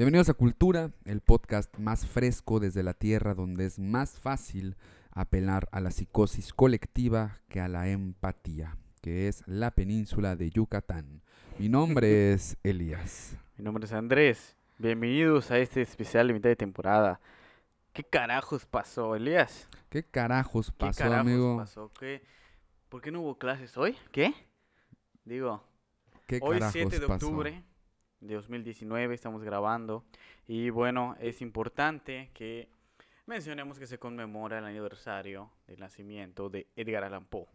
Bienvenidos a Cultura, el podcast más fresco desde la Tierra donde es más fácil apelar a la psicosis colectiva que a la empatía, que es la península de Yucatán. Mi nombre es Elías. Mi nombre es Andrés. Bienvenidos a este especial de mitad de temporada. ¿Qué carajos pasó, Elías? ¿Qué carajos ¿Qué pasó, carajos amigo? pasó? ¿Qué? ¿Por qué no hubo clases hoy? ¿Qué? Digo, ¿Qué hoy carajos 7 de pasó? De 2019 estamos grabando y bueno, es importante que mencionemos que se conmemora el aniversario del nacimiento de Edgar Allan Poe,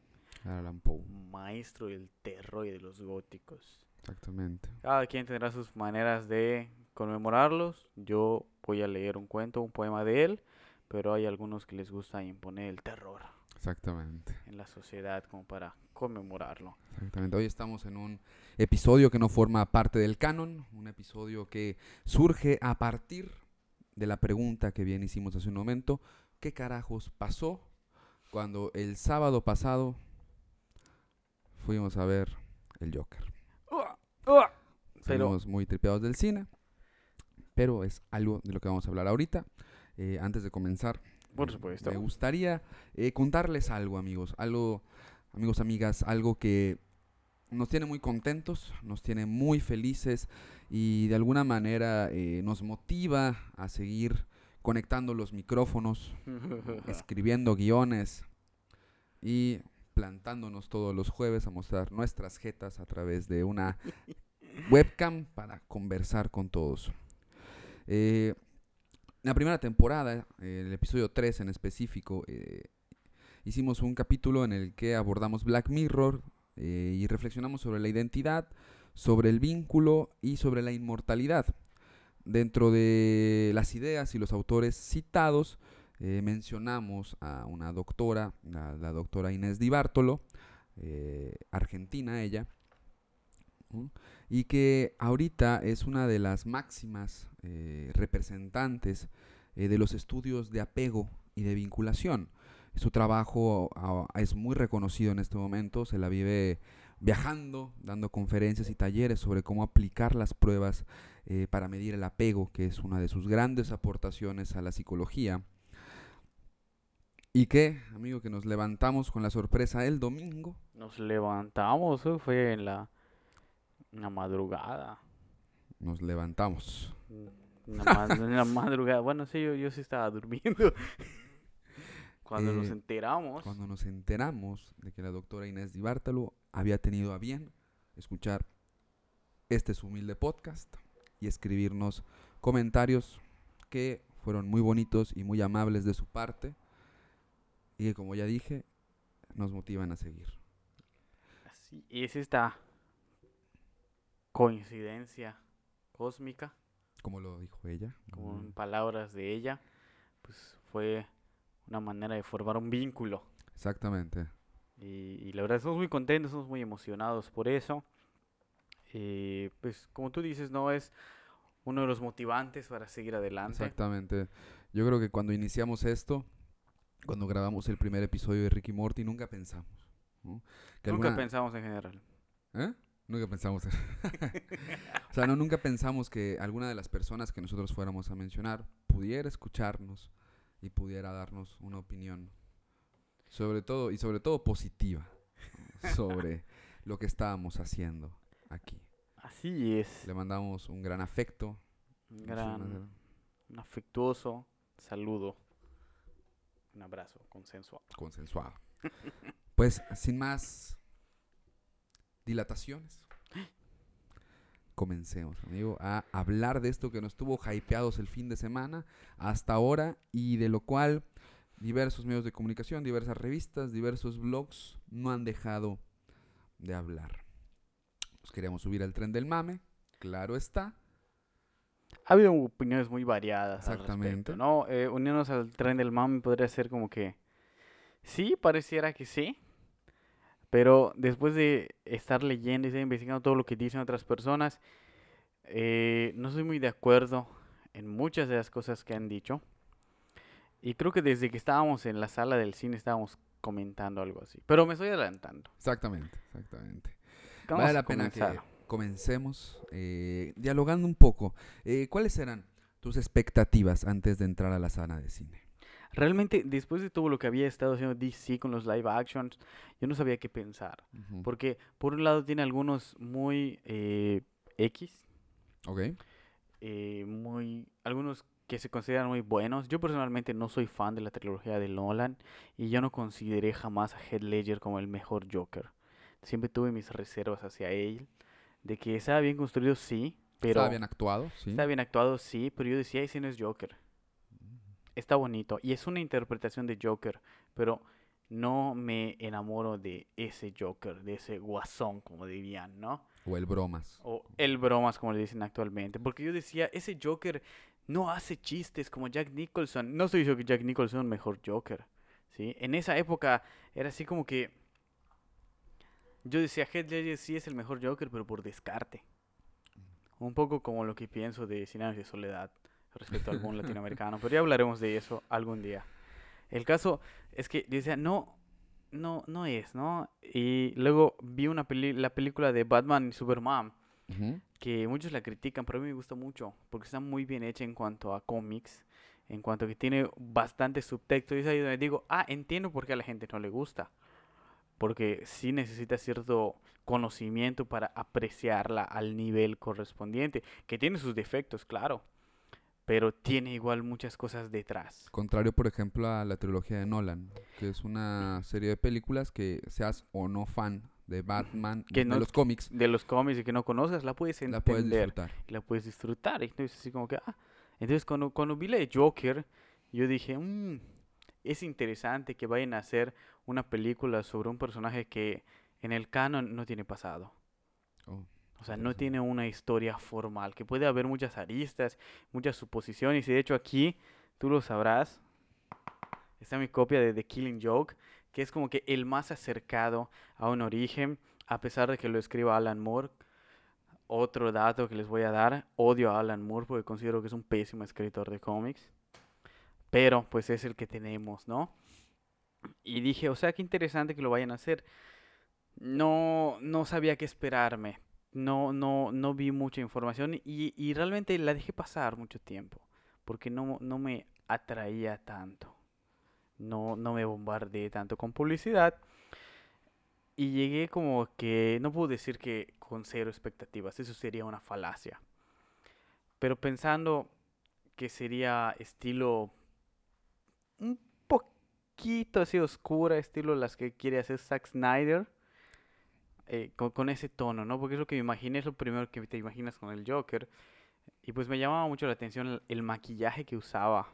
Allan Poe, maestro del terror y de los góticos. exactamente. Cada quien tendrá sus maneras de conmemorarlos. Yo voy a leer un cuento, un poema de él, pero hay algunos que les gusta imponer el terror Exactamente. en la sociedad como para conmemorarlo. Exactamente. Hoy estamos en un episodio que no forma parte del canon, un episodio que surge a partir de la pregunta que bien hicimos hace un momento, ¿qué carajos pasó cuando el sábado pasado fuimos a ver el Joker? Pero Salimos muy tripeados del cine, pero es algo de lo que vamos a hablar ahorita. Eh, antes de comenzar, Por supuesto. me gustaría eh, contarles algo, amigos, algo, amigos, amigas, algo que nos tiene muy contentos, nos tiene muy felices y de alguna manera eh, nos motiva a seguir conectando los micrófonos, escribiendo guiones y plantándonos todos los jueves a mostrar nuestras jetas a través de una webcam para conversar con todos. Eh, la primera temporada, el episodio 3 en específico, eh, hicimos un capítulo en el que abordamos Black Mirror eh, y reflexionamos sobre la identidad, sobre el vínculo y sobre la inmortalidad. Dentro de las ideas y los autores citados, eh, mencionamos a una doctora, la, doctora Inés Di Bartolo, argentina ella. Y que ahorita es una de las máximas eh, representantes eh, de los estudios de apego y de vinculación. Su trabajo ah, es muy reconocido en este momento, se la vive viajando, dando conferencias y talleres sobre cómo aplicar las pruebas eh, para medir el apego, que es una de sus grandes aportaciones a la psicología. Y que, amigo, que nos levantamos con la sorpresa el domingo. Nos levantamos, fue en la, la madrugada. Nos levantamos. En la, ma- en la madrugada. Bueno, sí, yo, yo sí estaba durmiendo. Cuando nos Eh, enteramos. cuando nos enteramos de que la doctora Inés Di Bartolo había tenido a bien escuchar este su humilde podcast y escribirnos comentarios que fueron muy bonitos y muy amables de su parte y que como ya dije nos motivan a seguir. Sí, y es esta coincidencia cósmica, Como lo dijo ella. como en mm, palabras de ella, pues fue una manera de formar un vínculo. Exactamente. Y, y la verdad estamos muy contentos, estamos muy emocionados por eso. Y pues como tú dices, no es uno de los motivantes para seguir adelante. Exactamente. Yo creo que cuando iniciamos esto, cuando grabamos el primer episodio de Ricky Morty, nunca pensamos. ¿no? Que Nunca alguna- pensamos en general. ¿Eh? Nunca pensamos. o sea, no, nunca pensamos que alguna de las personas que nosotros fuéramos a mencionar pudiera escucharnos y pudiera darnos una opinión. Sobre todo, y sobre todo positiva, sobre lo que estábamos haciendo aquí. Así es. Le mandamos un gran afecto. Un un gran, un afectuoso saludo. Un abrazo consensuado. consensuado. Pues sin más dilataciones, comencemos, amigo, a hablar de esto que nos tuvo hypeados el fin de semana hasta ahora y de lo cual diversos medios de comunicación, diversas revistas, diversos blogs no han dejado de hablar. Nos queríamos subir al tren del mame, claro está. Ha habido opiniones muy variadas al Exactamente. respecto, ¿no? Eh, unirnos al tren del mame podría ser como que sí, pareciera que sí, pero después de estar leyendo y estar investigando todo lo que dicen otras personas, eh, no soy muy de acuerdo en muchas de las cosas que han dicho. Y creo que desde que estábamos en la sala del cine estábamos comentando algo así. Pero me estoy adelantando. Exactamente, exactamente. Vamos Vale a la pena que, comencemos eh, dialogando un poco. Eh, ¿Cuáles eran tus expectativas antes de entrar a la sala de cine? Realmente, después de todo lo que había estado haciendo DC con los live actions, yo no sabía qué pensar. Porque, por un lado, tiene algunos muy eh, X, Ok. eh, muy, algunos que se consideran muy buenos. Yo personalmente no soy fan de la trilogía de Nolan y yo no consideré jamás a Heath Ledger como el mejor Joker. Siempre tuve mis reservas hacia él, de que estaba bien construido, sí, pero Estaba bien actuado, sí. está bien actuado, sí, pero yo decía, ese no es Joker. Está bonito y es una interpretación de Joker, pero no me enamoro de ese Joker, de ese guasón, como dirían, ¿no? O el bromas. O el bromas, como le dicen actualmente. Porque yo decía, ese Joker no hace chistes como Jack Nicholson. No estoy diciendo que Jack Nicholson es un mejor Joker. ¿sí? En esa época era así como que... Yo decía, Heath Ledger sí es el mejor Joker, pero por descarte. Un poco como lo que pienso de Cien años de soledad respecto al boom latinoamericano. Pero ya hablaremos de eso algún día. El caso es que yo decía, no, no, no es, ¿no? Y luego vi una peli la película de Batman y Superman, Ujú. que muchos la critican, pero a mí me gusta mucho, porque está muy bien hecha en cuanto a cómics, en cuanto a que tiene bastante subtexto. Y es ahí donde digo, ah, entiendo por qué a la gente no le gusta. Porque sí necesita cierto conocimiento para apreciarla al nivel correspondiente, que tiene sus defectos, claro, pero tiene igual muchas cosas detrás. Contrario, por ejemplo, a la trilogía de Nolan, que es una serie de películas que seas o no fan de Batman, Que de no- los cómics, De los cómics y que no conozcas, la puedes la entender. puedes disfrutar. la puedes disfrutar. Y entonces así como que, ah. Entonces cuando, cuando vi la de Joker, yo dije, "Mm, es interesante que vayan a hacer una película sobre un personaje que en el canon no tiene pasado. Oh, O sea, no tiene una historia formal, que puede haber muchas aristas, muchas suposiciones. Y de hecho aquí, tú lo sabrás, está mi copia de The Killing Joke, que es como que el más acercado a un origen, a pesar de que lo escriba Alan Moore. Otro dato que les voy a dar, odio a Alan Moore porque considero que es un pésimo escritor de cómics. Pero pues es el que tenemos, ¿no? Y dije, o sea, qué interesante que lo vayan a hacer. No, no sabía qué esperarme. No, no, no vi mucha información y, y realmente la dejé pasar mucho tiempo. Porque no, no me atraía tanto. No, no me bombardeé tanto con publicidad. Y llegué como que, no puedo decir que con cero expectativas, eso sería una falacia. Pero pensando que sería estilo un poquito así oscura, estilo las que quiere hacer Zack Snyder, eh, con, con ese tono, ¿no? Porque es lo que me imaginé, es lo primero que te imaginas con el Joker. Y pues me llamaba mucho la atención el, el maquillaje que usaba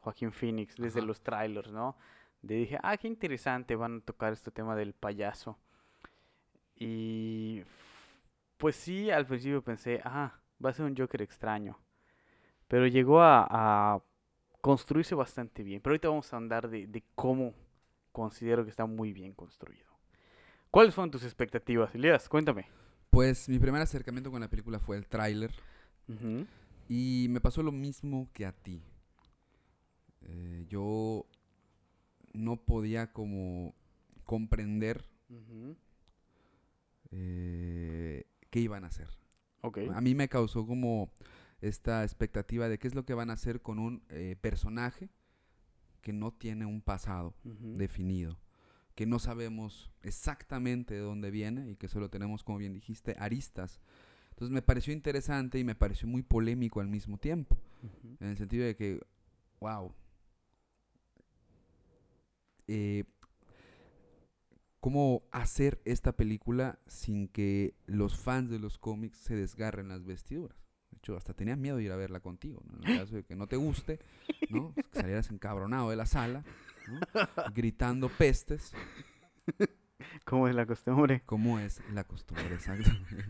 Joaquín Phoenix desde Ajá. los trailers, ¿no? De dije, ah, qué interesante, van a tocar este tema del payaso. Y pues sí, al principio pensé, ah, va a ser un Joker extraño. Pero llegó a, a construirse bastante bien. Pero ahorita vamos a andar de, de cómo considero que está muy bien construido. ¿Cuáles fueron tus expectativas, Elías? Cuéntame. Pues mi primer acercamiento con la película fue el tráiler y me pasó lo mismo que a ti. Eh, yo no podía como comprender eh, qué iban a hacer. A mí me causó como esta expectativa de qué es lo que van a hacer con un eh, personaje que no tiene un pasado definido, que no sabemos exactamente de dónde viene y que solo tenemos, como bien dijiste, aristas. Entonces me pareció interesante y me pareció muy polémico al mismo tiempo, en el sentido de que, wow, eh, ¿cómo hacer esta película sin que los fans de los cómics se desgarren las vestiduras? De hecho, hasta tenía miedo de ir a verla contigo, ¿no? En el caso de que no te guste, ¿no? Que salieras encabronado de la sala, ¿no? Gritando pestes, ¿Cómo es la costumbre? como es la costumbre, exactamente.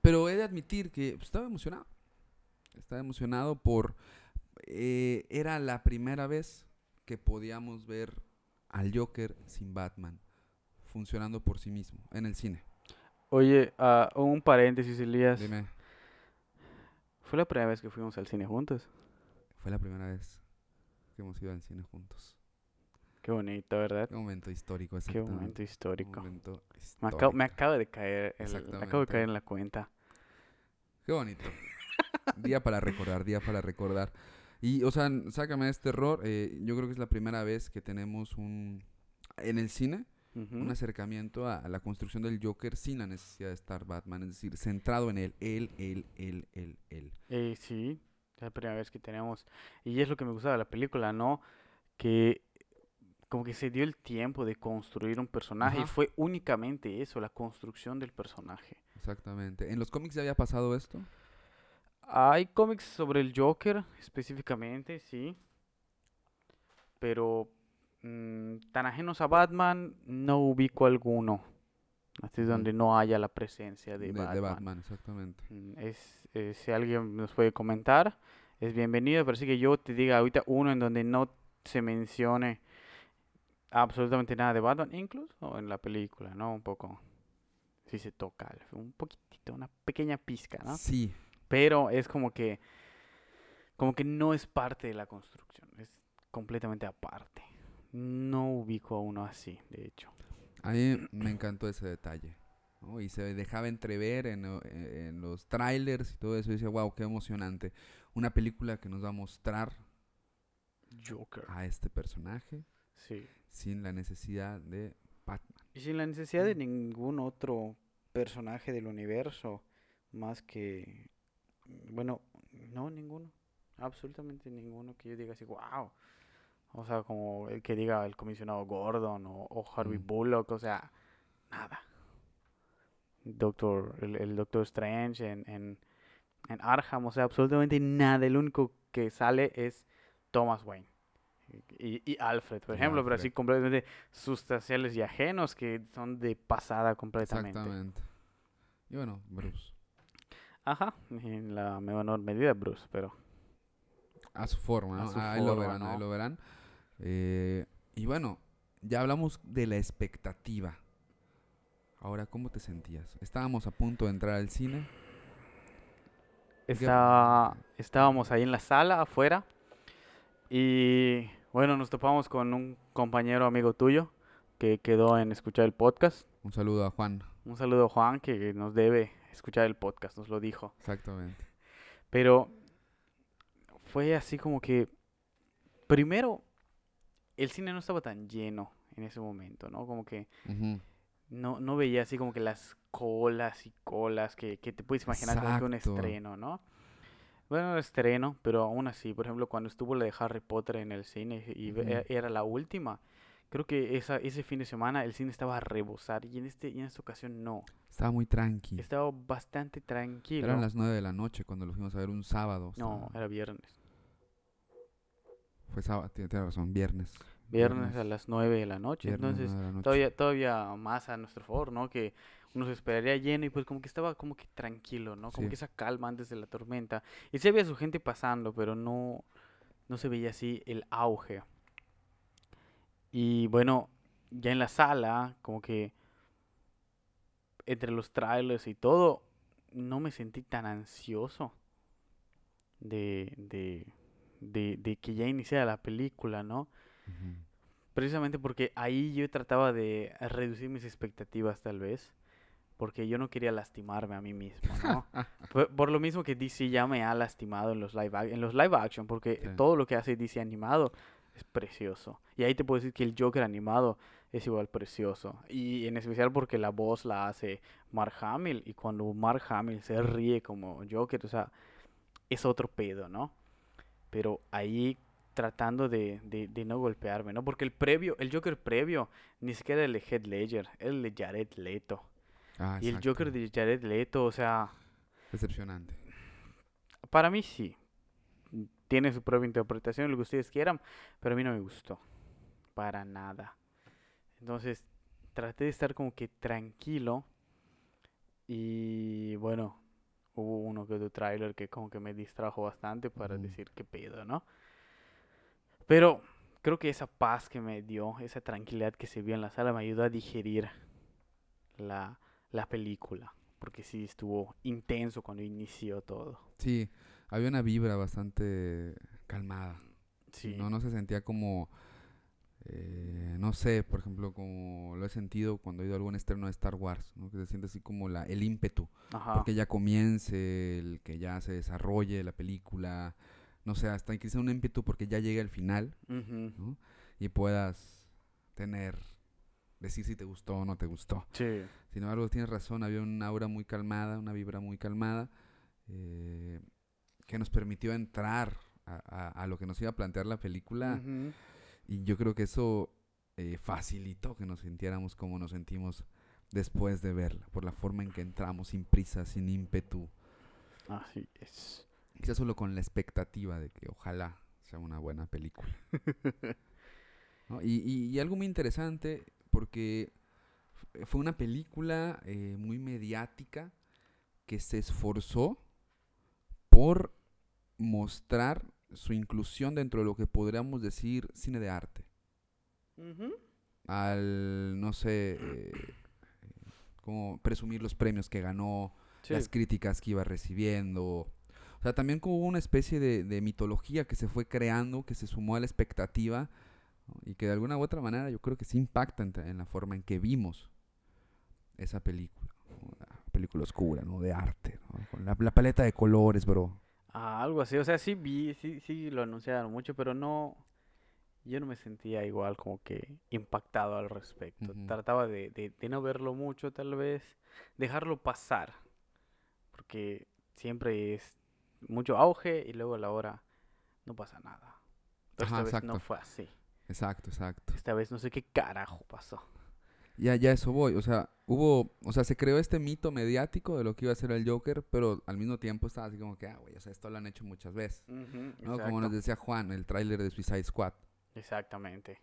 Pero he de admitir que pues, estaba emocionado. Estaba emocionado por... eh, era la primera vez que podíamos ver al Joker sin Batman funcionando por sí mismo en el cine. Oye, ah, un paréntesis, Elías. Dime, ¿Fue la primera vez que fuimos al cine juntos? fue la primera vez que hemos ido al cine juntos. Qué bonito, ¿verdad? Qué momento histórico, Qué exactamente. momento histórico. Momento Me acabo, me histórico. de caer, el- acabo de Exactamente. caer en la cuenta. Qué bonito. día para recordar, día para recordar. Y, o sea, n- sácame de este error. eh, yo creo que es la primera vez que tenemos un. En el cine, Un acercamiento a, a la construcción del Joker sin la necesidad de estar Batman. Es decir, centrado en él. Él, él, él, él, él. Eh, sí, es la primera vez que tenemos. Y es lo que me gusta de la película, ¿no? Que como que se dio el tiempo de construir un personaje y fue únicamente eso, la construcción del personaje. Exactamente. ¿En los cómics ya había pasado esto? Hay cómics sobre el Joker específicamente, sí. Pero mm, tan ajenos a Batman, no ubico alguno. Así es donde no haya la presencia de, de Batman. de Batman, exactamente. Mm, Es, eh, si alguien nos puede comentar, es bienvenido. Pero sí que yo te diga ahorita uno en donde no se mencione absolutamente nada de Batman, incluso en la película, ¿no? Un poco, si se toca, un poquitito, una pequeña pizca, ¿no? Sí, Pero es como que, como que no es parte de la construcción, es completamente aparte. No ubico a uno así, de hecho. A mí me encantó ese detalle. ¿no? Y se dejaba entrever en, o- e- en los trailers y todo eso. Y decía, wow, qué emocionante. Una película que nos va a mostrar Joker. a este personaje Sí. sin la necesidad de Batman. Y sin la necesidad de ningún otro personaje del universo, más que, bueno, no, ninguno, absolutamente ninguno que yo diga así, wow. O sea, como el que diga el comisionado Gordon o, o Harvey Mm. Bullock, o sea, nada. Doctor, el, el Doctor Strange en, en, en Arkham, o sea, absolutamente nada. El único que sale es Thomas Wayne. Y, y Alfred, por ejemplo, pero así completamente sustanciales y ajenos que son de pasada completamente. Exactamente. Y bueno, Bruce. Ajá, en la menor medida Bruce, pero A su forma, A ¿no? ahí lo forma, verán, ahí ¿no? lo verán. Eh, y bueno, ya hablamos de la expectativa. Ahora, ¿cómo te sentías? Estábamos a punto de entrar al cine. está, estábamos ahí en la sala afuera y bueno, nos topamos con un compañero amigo tuyo que quedó en escuchar el podcast. Un saludo a Juan. Un saludo a Juan que nos debe escuchar el podcast, nos lo dijo. Exactamente. Pero fue así como que, primero, el cine no estaba tan lleno en ese momento, ¿no? Como que no, no veía así como que las colas y colas que, que te puedes imaginar como que un estreno, ¿no? Bueno, era estreno, pero aún así, por ejemplo, cuando estuvo la de Harry Potter en el cine y era la última, creo que esa, ese fin de semana el cine estaba a rebosar y en, este, y en esta ocasión no. Estaba muy tranqui. Estaba bastante tranquilo. Eran las 9 de la noche cuando lo fuimos a ver un sábado. No, estaba- era viernes. Fue sábado, tienes razón, viernes. Viernes a las 9 de la noche. viernes, Entonces, la noche. todavía, todavía más a nuestro favor, ¿no? Que uno se esperaría lleno y pues como que estaba como que tranquilo, ¿no? Como Sí. que esa calma antes de la tormenta. Y sí había su gente pasando, pero no, no se veía así el auge. Y bueno, ya en la sala, como que entre los trailers y todo, no me sentí tan ansioso de, de, de, de que ya iniciara la película, ¿no? Precisamente porque ahí yo trataba de reducir mis expectativas tal vez, porque yo no quería lastimarme a mí mismo, ¿no? por, por lo mismo que DC ya me ha lastimado en los live, en los live action, porque Sí. todo lo que hace DC animado es precioso. Y ahí te puedo decir que el Joker animado es igual precioso. Y en especial porque la voz la hace Mark Hamill, y cuando Mark Hamill se ríe como Joker, o sea, es otro pedo, ¿no? Pero ahí tratando de, de, de no golpearme, ¿no? Porque el previo, el Joker previo, ni siquiera el de Heath Ledger, el de Jared Leto. Ah, Y el. Joker de Jared Leto, o sea, Decepcionante. para mí sí. Tiene su propia interpretación, lo que ustedes quieran, pero a mí no me gustó. Para nada. Entonces, traté de estar como que tranquilo. Y bueno, hubo uno que otro tráiler que como que me distrajo bastante para Ujú. decir qué pedo, ¿no? Pero creo que esa paz que me dio, esa tranquilidad que se vio en la sala me ayudó a digerir la, la película. Porque sí estuvo intenso cuando inició todo. Sí, había una vibra bastante calmada. Sí. No, no se sentía como eh, no sé, por ejemplo, como lo he sentido cuando he ido a algún estreno de Star Wars, ¿no? que se siente así como la, el ímpetu, Ajá. porque ya comience, el que ya se desarrolle la película, no sé, hasta quizá un ímpetu porque ya llegue al final y puedas tener, decir si te gustó o no te gustó. Sí. Sin embargo, tienes razón, había una aura muy calmada, una vibra muy calmada, eh, que nos permitió entrar a, a- a lo que nos iba a plantear la película. Y yo creo que eso eh, facilitó que nos sintiéramos como nos sentimos después de verla, por la forma en que entramos, sin prisa, sin ímpetu, Así es. quizás solo con la expectativa de que ojalá sea una buena película. ¿no? Y, y- y algo muy interesante, porque fue una película eh, muy mediática que se esforzó por mostrar su inclusión dentro de lo que podríamos decir cine de arte. Al, no sé, eh, como presumir los premios que ganó, Sí. las críticas que iba recibiendo. O sea, también como una especie de, de mitología que se fue creando, que se sumó a la expectativa y que de alguna u otra manera yo creo que sí impacta en, en la forma en que vimos esa película. ¿no? Una película oscura, ¿no? De arte, ¿no? Con la, la paleta de colores, bro. Ah, algo así, o sea, sí vi, sí, sí lo anunciaron mucho, pero no, yo no me sentía igual como que impactado al respecto. Ujú. Trataba de, de, de no verlo mucho, tal vez, dejarlo pasar, porque siempre es mucho auge y luego a la hora no pasa nada. Pero Ajá, esta vez no exacto. fue así. Exacto, exacto. Esta vez no sé qué carajo pasó. Ya, ya eso voy. O sea, hubo, o sea, se creó este mito mediático de lo que iba a ser el Joker, pero al mismo tiempo estaba así como que, ah, güey, o sea, esto lo han hecho muchas veces. ¿no? Como nos decía Juan, el tráiler de Suicide Squad. Exactamente.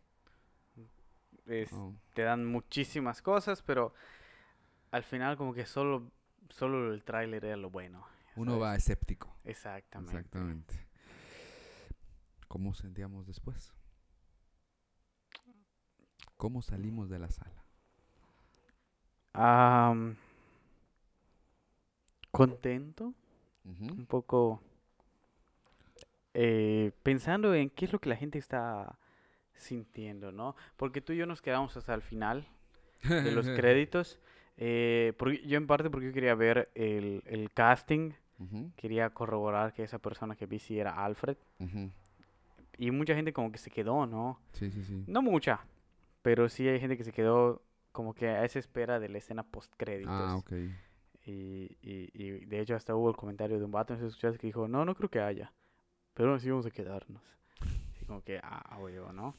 Es- ¿no? te dan muchísimas cosas, pero al final como que solo, solo el tráiler era lo bueno. Uno va escéptico. Exactamente. Exactamente. ¿Cómo sentíamos después? ¿Cómo salimos de la sala? Am, contento, Ujú, un poco eh, pensando en qué es lo que la gente está sintiendo, ¿no? Porque tú y yo nos quedamos hasta el final de los créditos. eh, porque- yo en parte porque yo quería ver el, el casting, Ujú, quería corroborar que esa persona que vi sí era Alfred. ujú. Y mucha gente como que se quedó, ¿no? Sí, sí, sí. No mucha, pero sí hay gente que se quedó como que a esa espera de la escena post créditos. Ah, ok. y, y, y de hecho hasta hubo el comentario de un vato, si escuchaste, que dijo, no, no creo que haya, pero así vamos a quedarnos. Así como que, ah, huevo, ¿no?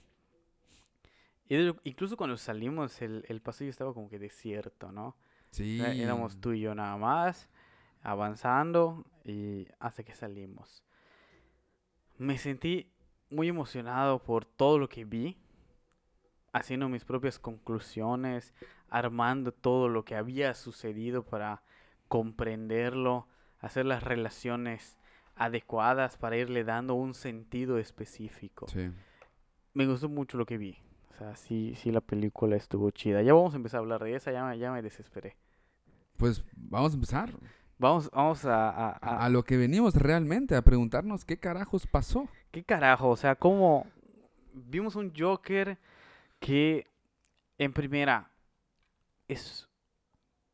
Y de hecho, incluso cuando salimos, el, el pasillo estaba como que desierto, ¿no? Sí. Era- Éramos tú y yo nada más, avanzando y hasta que salimos. Me sentí muy emocionado por todo lo que vi, haciendo mis propias conclusiones, armando todo lo que había sucedido para comprenderlo, hacer las relaciones adecuadas para irle dando un sentido específico. Sí. Me gustó mucho lo que vi. O sea, sí, sí la película estuvo chida. Ya vamos a empezar a hablar de esa, ya me, ya me desesperé. Pues vamos a empezar. Vamos, vamos a, a- A, a- a lo que venimos realmente, a preguntarnos qué carajos pasó. ¿Qué carajo? O sea, ¿cómo vimos un Joker que en primera es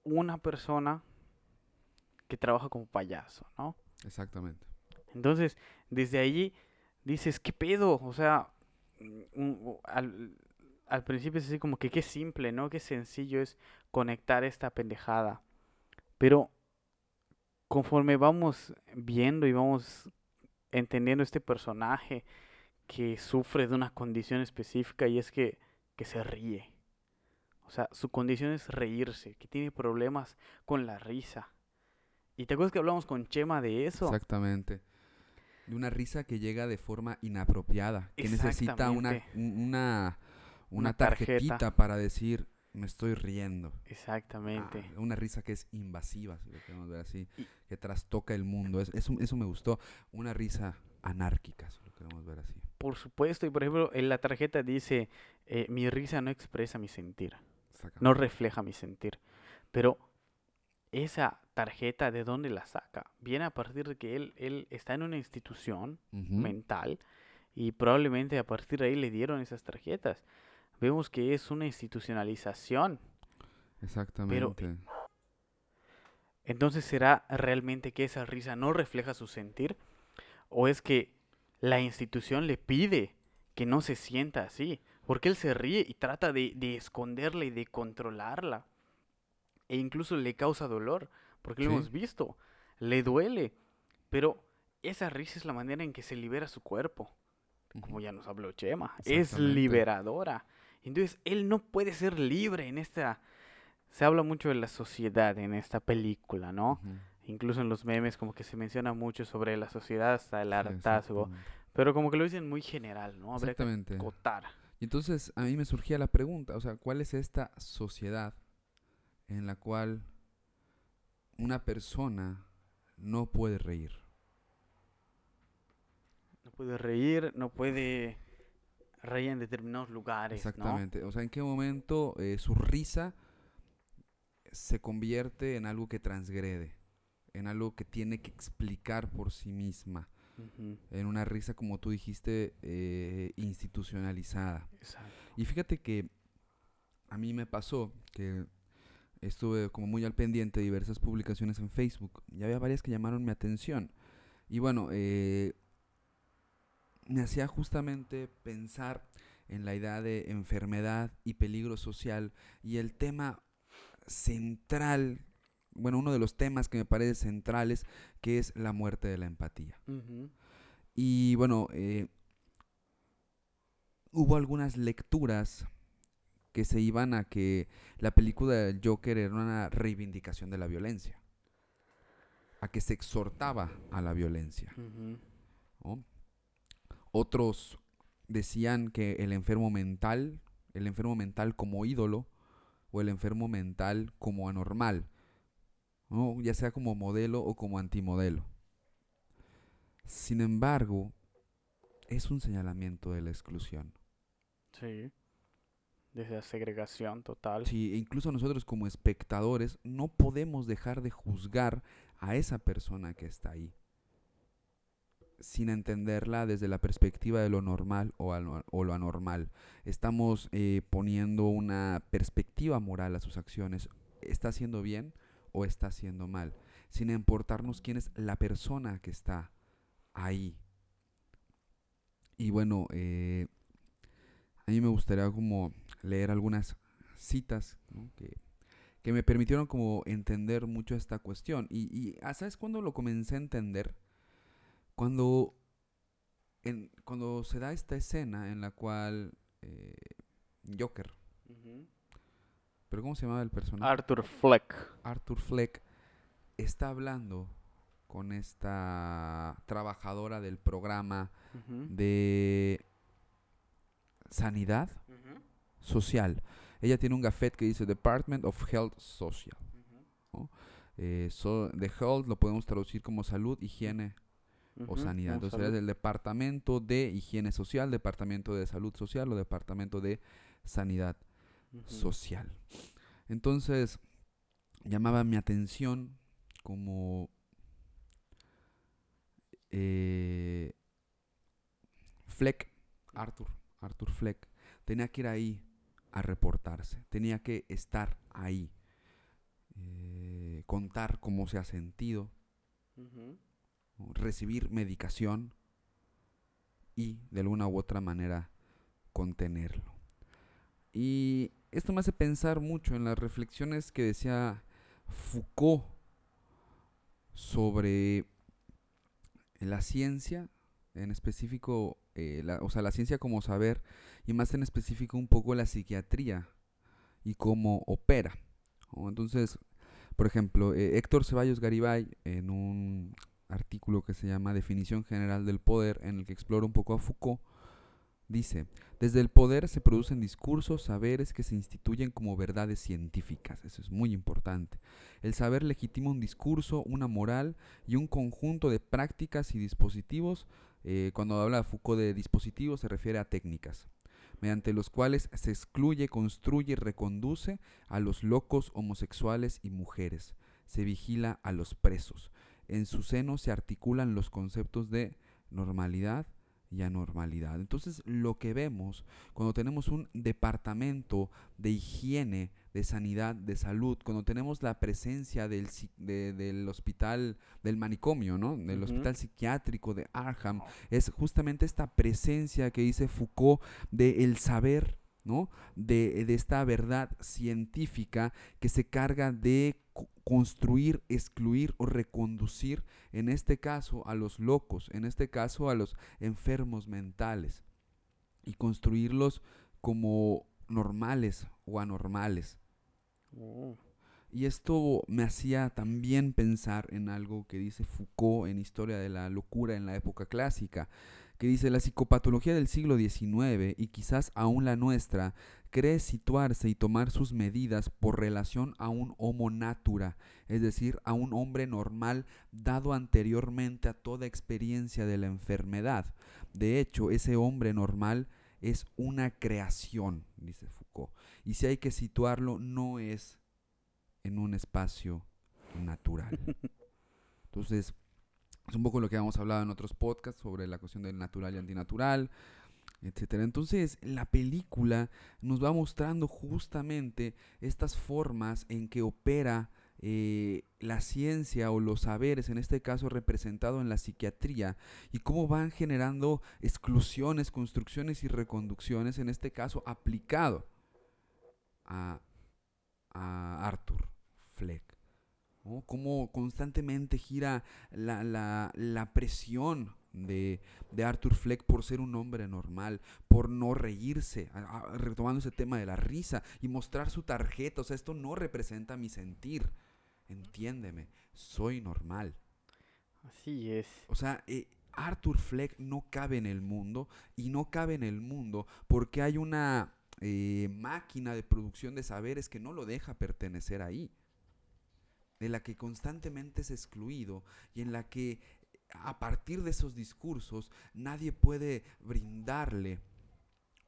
una persona que trabaja como payaso, ¿no? Exactamente. Entonces, desde allí dices, ¿qué pedo? O sea, mm, al, al principio es así como que qué simple, ¿no? Qué sencillo es conectar esta pendejada. Pero conforme vamos viendo y vamos entendiendo este personaje que sufre de una condición específica y es que, que se ríe. O sea, su condición es reírse, que tiene problemas con la risa. ¿Y te acuerdas que hablamos con Chema de eso? Exactamente. De una risa que llega de forma inapropiada, que necesita una, una, una tarjeta. tarjetita para decir, me estoy riendo. Exactamente. Ah, una risa que es invasiva, si lo queremos ver así, Y- que trastoca el mundo. Es- eso, eso me gustó. Una risa anárquica, si lo queremos ver así. Por supuesto, y por ejemplo, en la tarjeta dice, eh, mi risa no expresa mi sentir, no refleja mi sentir. Pero esa tarjeta, ¿de dónde la saca? Viene a partir de que él, él está en una institución mental y probablemente a partir de ahí le dieron esas tarjetas. vemos que es una institucionalización. Exactamente. entonces, ¿será realmente que esa risa no refleja su sentir? ¿O es que la institución le pide que no se sienta así? Porque él se ríe y trata de, de esconderla y de controlarla. E incluso le causa dolor, porque lo hemos visto. Le duele. Pero esa risa es la manera en que se libera su cuerpo. Como ya nos habló Chema. Es liberadora. Entonces, él no puede ser libre en esta... Se habla mucho de la sociedad en esta película, ¿no? Incluso en los memes como que se menciona mucho sobre la sociedad hasta el hartazgo. Pero como que lo dicen muy general, ¿no? Habría exactamente. Que Y entonces a mí me surgía la pregunta, o sea, ¿cuál es esta sociedad en la cual una persona no puede reír? No puede reír, no puede reír en determinados lugares. Exactamente. O sea, ¿en qué momento eh, su risa se convierte en algo que transgrede? En algo que tiene que explicar por sí misma. En una risa, como tú dijiste, eh, institucionalizada. Y fíjate que a mí me pasó que estuve como muy al pendiente de diversas publicaciones en Facebook y había varias que llamaron mi atención. Y bueno, eh, me hacía justamente pensar en la idea de enfermedad y peligro social y el tema central, bueno, uno de los temas que me parece centrales, que es la muerte de la empatía. Y bueno, eh, hubo algunas lecturas que se iban a que la película del Joker era una reivindicación de la violencia, a que se exhortaba a la violencia. Otros decían que el enfermo mental, el enfermo mental como ídolo o el enfermo mental como anormal, ya sea como modelo o como antimodelo. Sin embargo, es un señalamiento de la exclusión. Sí, desde la segregación total. Sí, e incluso nosotros como espectadores no podemos dejar de juzgar a esa persona que está ahí sin entenderla desde la perspectiva de lo normal o, lo anormal. Estamos eh, poniendo una perspectiva moral a sus acciones. ¿Está haciendo bien o está haciendo mal? Sin importarnos quién es la persona que está ahí. Y bueno, eh, a mí me gustaría como leer algunas citas que, me permitieron como entender mucho esta cuestión. Y, y ah, ¿sabes cuándo lo comencé a entender? Cuando, cuando se da esta escena en la cual eh, Joker, pero ¿cómo se llamaba el personaje? Arthur Fleck. Arthur Fleck está hablando con esta trabajadora del programa de sanidad social. Ella tiene un gafet que dice Department of Health Social. Eh, de health lo podemos traducir como salud, higiene o sanidad. Entonces es del Departamento de Higiene Social, Departamento de Salud Social o Departamento de Sanidad Social. Entonces llamaba mi atención como eh, Fleck, Arthur, Arthur Fleck, tenía que ir ahí a reportarse, tenía que estar ahí, eh, contar cómo se ha sentido, recibir medicación y de alguna u otra manera contenerlo. Y esto me hace pensar mucho en las reflexiones que decía Foucault sobre la ciencia, en específico, eh, o sea, la ciencia como saber, y más en específico un poco la psiquiatría y cómo opera. Entonces, por ejemplo, eh, Héctor Ceballos Garibay, en un artículo que se llama Definición General del Poder, en el que explora un poco a Foucault, dice, desde el poder se producen discursos, saberes que se instituyen como verdades científicas. Eso es muy importante. El saber legitima un discurso, una moral y un conjunto de prácticas y dispositivos. Eh, cuando habla Foucault de dispositivos se refiere a técnicas mediante los cuales se excluye, construye y reconduce a los locos homosexuales y mujeres. Se vigila a los presos en su seno se articulan los conceptos de normalidad, y anormalidad. Entonces lo que vemos cuando tenemos un departamento de higiene, de sanidad, de salud, cuando tenemos la presencia del, del hospital, del manicomio, ¿no? Del hospital psiquiátrico de Arham, es justamente esta presencia que dice Foucault de el saber, ¿no? De, de esta verdad científica que se carga de construir, excluir o reconducir, en este caso, a los locos, en este caso, a los enfermos mentales, y construirlos como normales o anormales. Oh. Y esto me hacía también pensar en algo que dice Foucault en Historia de la Locura en la época clásica, que dice la psicopatología del siglo XIX y quizás aún la nuestra cree situarse y tomar sus medidas por relación a un homo natura, es decir, a un hombre normal dado anteriormente a toda experiencia de la enfermedad. De hecho, ese hombre normal es una creación, dice Foucault, y si hay que situarlo no es en un espacio natural. Entonces, es un poco lo que hemos hablado en otros podcasts sobre la cuestión del natural y antinatural, etcétera. Entonces, la película nos va mostrando justamente estas formas en que opera eh, la ciencia o los saberes, en este caso representado en la psiquiatría, y cómo van generando exclusiones, construcciones y reconducciones, en este caso aplicado a Arthur Fleck. Cómo constantemente gira la, presión de, Arthur Fleck por ser un hombre normal, por no reírse, retomando ese tema de la risa y mostrar su tarjeta. O sea, esto no representa mi sentir. Entiéndeme, soy normal. Así es. O sea, eh, Arthur Fleck no cabe en el mundo y no cabe en el mundo porque hay una eh, máquina de producción de saberes que no lo deja pertenecer ahí de la que constantemente es excluido y en la que a partir de esos discursos nadie puede brindarle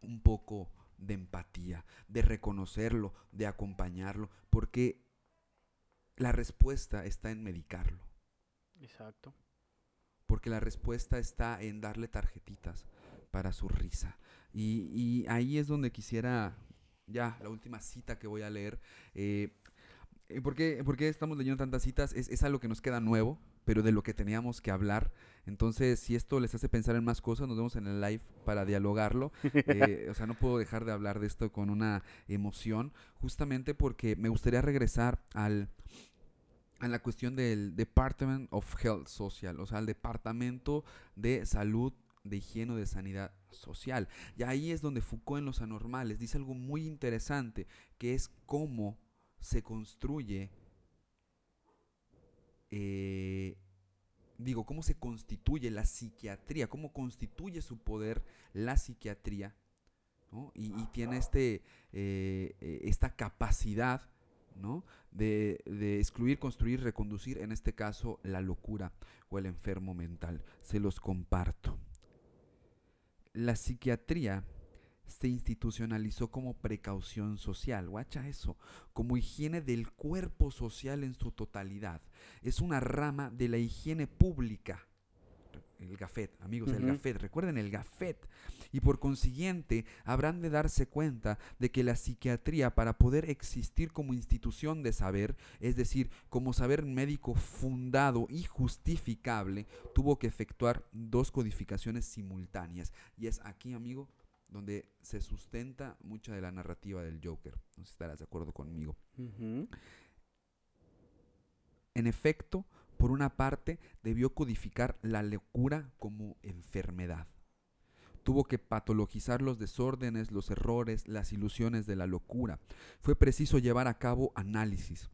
un poco de empatía, de reconocerlo, de acompañarlo, porque la respuesta está en medicarlo. Exacto. Porque la respuesta está en darle tarjetitas para su risa. Y, ahí es donde quisiera, ya, la última cita que voy a leer. Eh, eh, ¿Por qué, estamos leyendo tantas citas? Es, algo que nos queda nuevo, pero de lo que teníamos que hablar. Entonces, si esto les hace pensar en más cosas, nos vemos en el live para dialogarlo. Eh, o sea, no puedo dejar de hablar de esto con una emoción, justamente porque me gustaría regresar al, a la cuestión del Department of Health Social, o sea, al Departamento de Salud de higiene de sanidad social. Y ahí es donde Foucault en los anormales dice algo muy interesante, que es cómo se construye, eh, digo, cómo se constituye la psiquiatría, cómo constituye su poder la psiquiatría, y, tiene este, eh, eh, esta capacidad ¿no? de, de, excluir, construir, reconducir, en este caso, la locura o el enfermo mental. Se los comparto. La psiquiatría se institucionalizó como precaución social, guacha eso, como higiene del cuerpo social en su totalidad. Es una rama de la higiene pública. El gafet, amigos, el gafet, recuerden el gafet. Y por consiguiente, habrán de darse cuenta de que la psiquiatría, para poder existir como institución de saber, es decir, como saber médico fundado y justificable, tuvo que efectuar dos codificaciones simultáneas. Y es aquí, amigo, donde se sustenta mucha de la narrativa del Joker. No sé si estarás de acuerdo conmigo. En efecto, por una parte, debió codificar la locura como enfermedad. Tuvo que patologizar los desórdenes, los errores, las ilusiones de la locura. Fue preciso llevar a cabo análisis,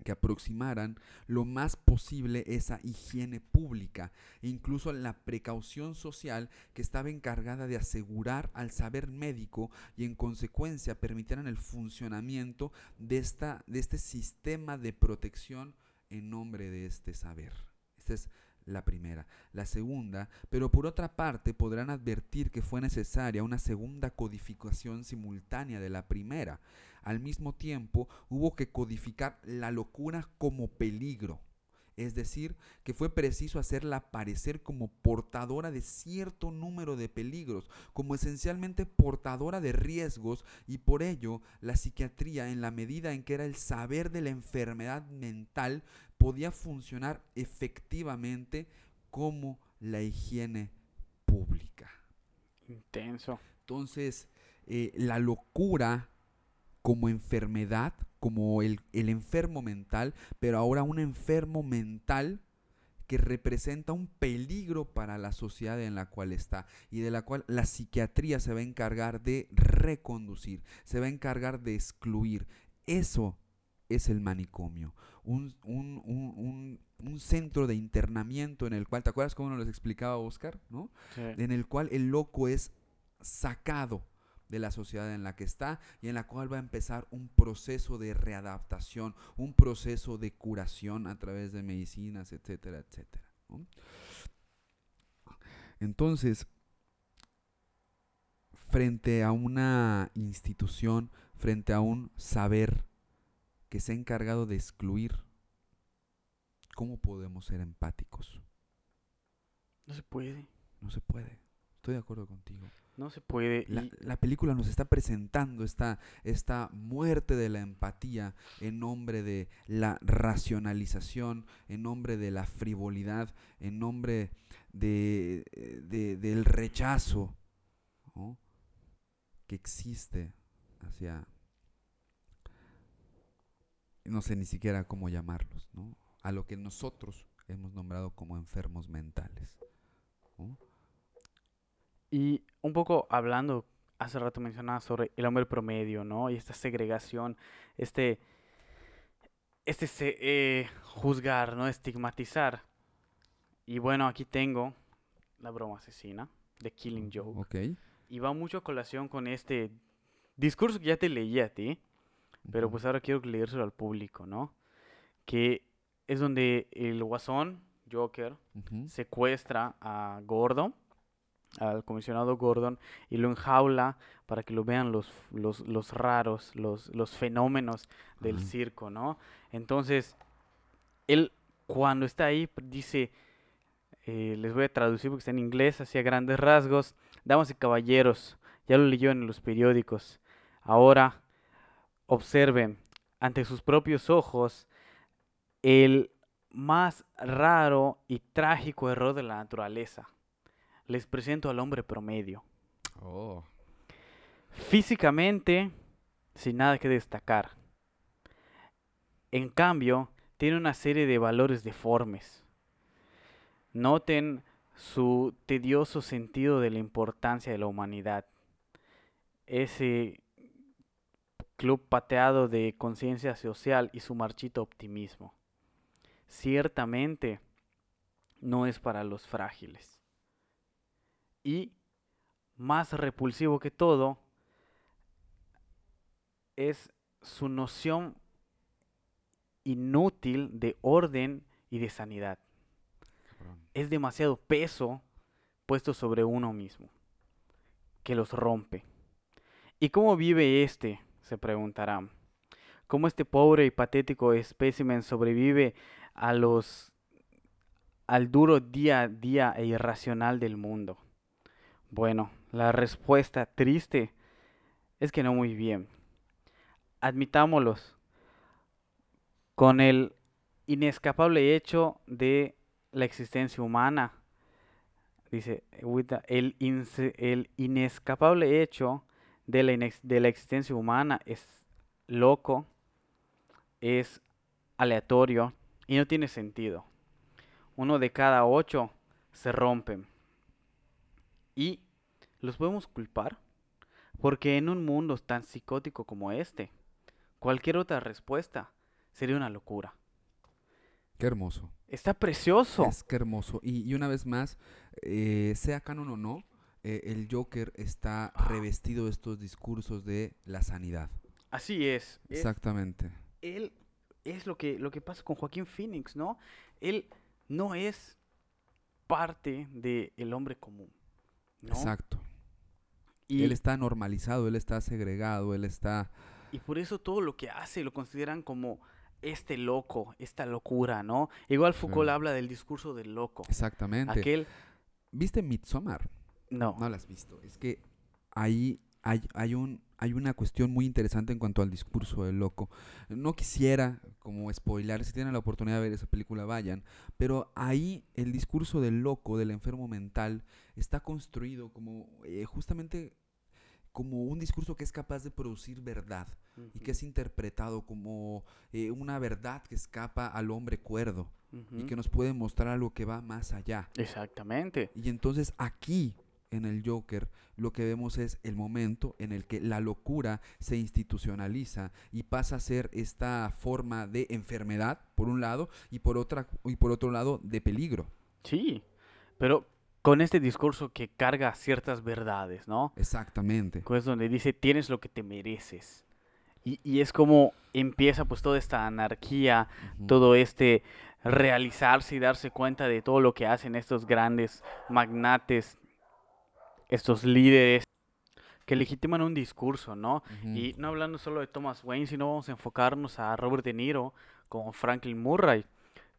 que aproximaran lo más posible esa higiene pública incluso la precaución social que estaba encargada de asegurar al saber médico y en consecuencia permitieran el funcionamiento de, esta, de este sistema de protección en nombre de este saber. Esta es la primera. La segunda, pero por otra parte podrán advertir que fue necesaria una segunda codificación simultánea de la primera al mismo tiempo hubo que codificar la locura como peligro, Es decir, que fue preciso hacerla parecer como portadora de cierto número de peligros, como esencialmente portadora de riesgos, y por ello la psiquiatría, en la medida en que era el saber de la enfermedad mental, podía funcionar efectivamente como la higiene pública. Intenso. Entonces, eh, la locura como enfermedad, como el, el enfermo mental, pero ahora un enfermo mental que representa un peligro para la sociedad en la cual está y de la cual la psiquiatría se va a encargar de reconducir, se va a encargar de excluir. Eso es el manicomio, un, un, un, un, centro de internamiento en el cual, ¿te acuerdas cómo nos explicaba Oscar? ¿no? Sí. En el cual el loco es sacado de la sociedad en la que está y en la cual va a empezar un proceso de readaptación, un proceso de curación a través de medicinas, etcétera, etcétera. ¿no? Entonces, frente a una institución, frente a un saber que se ha encargado de excluir, ¿cómo podemos ser empáticos? No se puede. No se puede. Estoy de acuerdo contigo. No se puede. La, y- la película nos está presentando esta, esta muerte de la empatía en nombre de la racionalización, en nombre de la frivolidad, en nombre de, eh, de- del rechazo ¿no? que existe hacia, no sé ni siquiera cómo llamarlos, ¿no? a lo que nosotros hemos nombrado como enfermos mentales. ¿no? Y un poco hablando, hace rato mencionaba sobre el hombre promedio, ¿no? Y esta segregación, este, este se- eh, juzgar, ¿no? Estigmatizar. Y bueno, aquí tengo la broma asesina, The Killing Joke. Ok. Y va mucho a colación con este discurso que ya te leí a ti, pero pues ahora quiero leérselo al público, ¿no? Que es donde el guasón, Joker, ujú. secuestra a Gordon, al comisionado Gordon, y lo enjaula para que lo vean los, los, los raros, los, los fenómenos del circo, ¿no? Entonces, él cuando está ahí dice, eh, les voy a traducir porque está en inglés, así a grandes rasgos, damas y caballeros, ya lo leyó en los periódicos, ahora observen ante sus propios ojos el más raro y trágico error de la naturaleza. Les presento al hombre promedio. Oh. Físicamente, sin nada que destacar. En cambio, tiene una serie de valores deformes. Noten su tedioso sentido de la importancia de la humanidad. Ese club pateado de conciencia social y su marchito optimismo. Ciertamente no es para los frágiles. Y más repulsivo que todo es su noción inútil de orden y de sanidad. cabrón. Es demasiado peso puesto sobre uno mismo, que los rompe. ¿Y cómo vive este? se preguntarán. ¿Cómo este pobre y patético espécimen sobrevive a los al duro día a día e irracional del mundo? Bueno, la respuesta triste es que no muy bien. Admitámoslos con el inescapable hecho de la existencia humana. Dice, el, el inescapable hecho de la, de la existencia humana es loco, es aleatorio y no tiene sentido. Uno de cada ocho se rompen. Y los podemos culpar porque en un mundo tan psicótico como este, cualquier otra respuesta sería una locura. Qué hermoso. Está precioso. Es que hermoso. Y, y una vez más, eh, sea canon o no, eh, el Joker está revestido de estos discursos de la sanidad. Así es. Exactamente. él es lo que, lo que pasa con Joaquín Phoenix, ¿no? Él no es parte del hombre común, ¿no? Exacto. Y, Él está normalizado, él está segregado, él está... y por eso todo lo que hace lo consideran como este loco, esta locura, ¿no? Igual Foucault Sí. habla del discurso del loco. Exactamente. Aquel, ¿Viste Midsommar? no, No la has visto. Es que ahí hay, hay, un, hay una cuestión muy interesante en cuanto al discurso del loco. No quisiera como spoilar, si tienen la oportunidad de ver esa película, vayan. Pero ahí el discurso del loco, del enfermo mental, está construido como eh, justamente como un discurso que es capaz de producir verdad y que es interpretado como eh, una verdad que escapa al hombre cuerdo y que nos puede mostrar algo que va más allá. Exactamente. Y entonces aquí, en el Joker, lo que vemos es el momento en el que la locura se institucionaliza y pasa a ser esta forma de enfermedad, por un lado, y por, otra, y por otro lado, de peligro. Sí, pero con este discurso que carga ciertas verdades, ¿no? Exactamente. Es donde dice, tienes lo que te mereces. Y, y es como empieza pues toda esta anarquía, todo este realizarse y darse cuenta de todo lo que hacen estos grandes magnates, estos líderes que legitiman un discurso, ¿no? Y no hablando solo de Thomas Wayne, sino vamos a enfocarnos a Robert De Niro como Franklin Murray,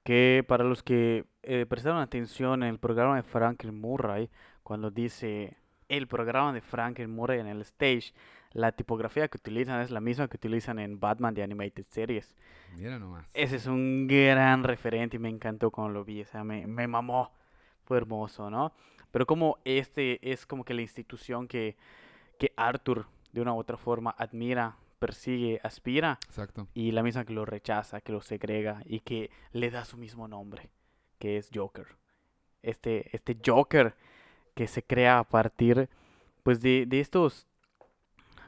que para los que eh, prestaron atención en el programa de Franklin Murray, cuando dice el programa de Franklin Murray en el stage, la tipografía que utilizan es la misma que utilizan en Batman de Animated Series. Mira nomás. Ese es un gran referente y me encantó cuando lo vi, o sea, me, me mamó, fue hermoso, ¿no? Pero como este es como que la institución que, que Arthur de una u otra forma admira, persigue, aspira, Exacto. y la misma que lo rechaza, que lo segrega y que le da su mismo nombre, que es Joker. Este, este Joker que se crea a partir, pues, de, de estos,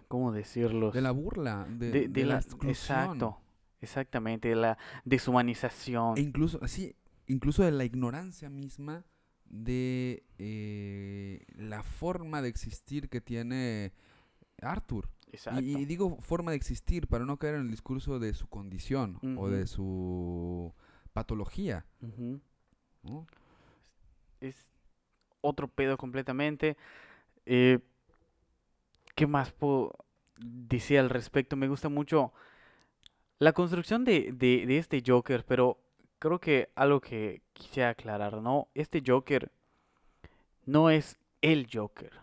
¿cómo decirlos? De la burla, de, de, de de la, la, exclusión. exacto, exactamente, de la deshumanización. E incluso, sí, incluso de la ignorancia misma de eh, la forma de existir que tiene Arthur. Exacto. Y, y digo forma de existir para no caer en el discurso de su condición o de su patología. Es otro pedo completamente. Eh, ¿qué más puedo decir al respecto? Me gusta mucho la construcción de, de, de este Joker, pero creo que algo que quisiera aclarar, ¿no? Este Joker no es el Joker.